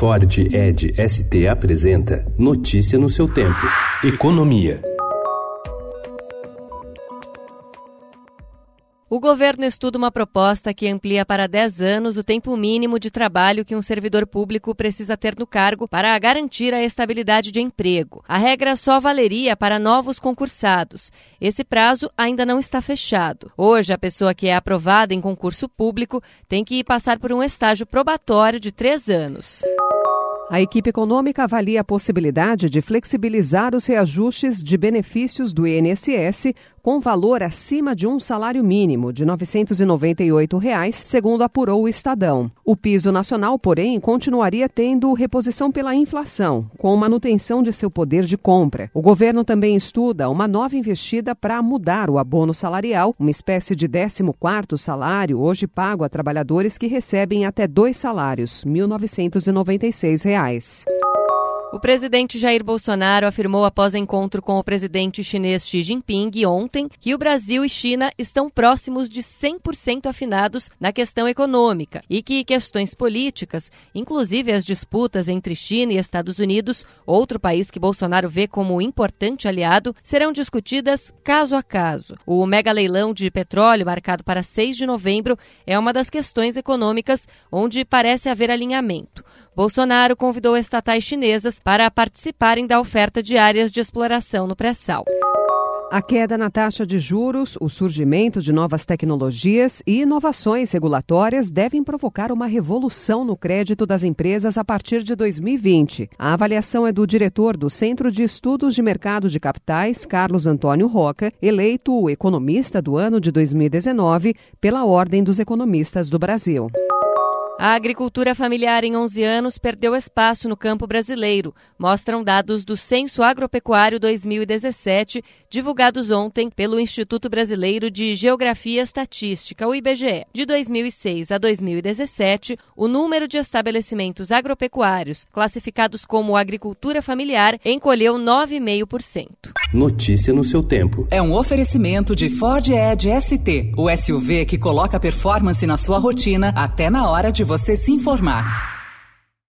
Ford Ed ST apresenta Notícia no seu tempo. Economia. O governo estuda uma proposta que amplia para 10 anos o tempo mínimo de trabalho que um servidor público precisa ter no cargo para garantir a estabilidade de emprego. A regra só valeria para novos concursados. Esse prazo ainda não está fechado. Hoje, a pessoa que é aprovada em concurso público tem que passar por um estágio probatório de três anos. A equipe econômica avalia a possibilidade de flexibilizar os reajustes de benefícios do INSS com valor acima de um salário mínimo de 998 reais, segundo apurou o Estadão. O piso nacional, porém, continuaria tendo reposição pela inflação, com manutenção de seu poder de compra. O governo também estuda uma nova investida para mudar o abono salarial, uma espécie de 14º salário hoje pago a trabalhadores que recebem até dois salários, 1.996 reais. O presidente Jair Bolsonaro afirmou após encontro com o presidente chinês Xi Jinping ontem que o Brasil e China estão próximos de 100% afinados na questão econômica e que questões políticas, inclusive as disputas entre China e Estados Unidos, outro país que Bolsonaro vê como importante aliado, serão discutidas caso a caso. O mega leilão de petróleo marcado para 6 de novembro é uma das questões econômicas onde parece haver alinhamento. Bolsonaro convidou estatais chinesas para participarem da oferta de áreas de exploração no pré-sal. A queda na taxa de juros, o surgimento de novas tecnologias e inovações regulatórias devem provocar uma revolução no crédito das empresas a partir de 2020. A avaliação é do diretor do Centro de Estudos de Mercado de Capitais, Carlos Antônio Roca, eleito o economista do ano de 2019 pela Ordem dos Economistas do Brasil. A agricultura familiar em 11 anos perdeu espaço no campo brasileiro, mostram dados do Censo Agropecuário 2017, divulgados ontem pelo Instituto Brasileiro de Geografia e Estatística, o IBGE. De 2006 a 2017, o número de estabelecimentos agropecuários classificados como agricultura familiar encolheu 9,5%. Notícia no seu tempo. É um oferecimento de Ford Edge ST, o SUV que coloca performance na sua rotina até na hora de você se informar.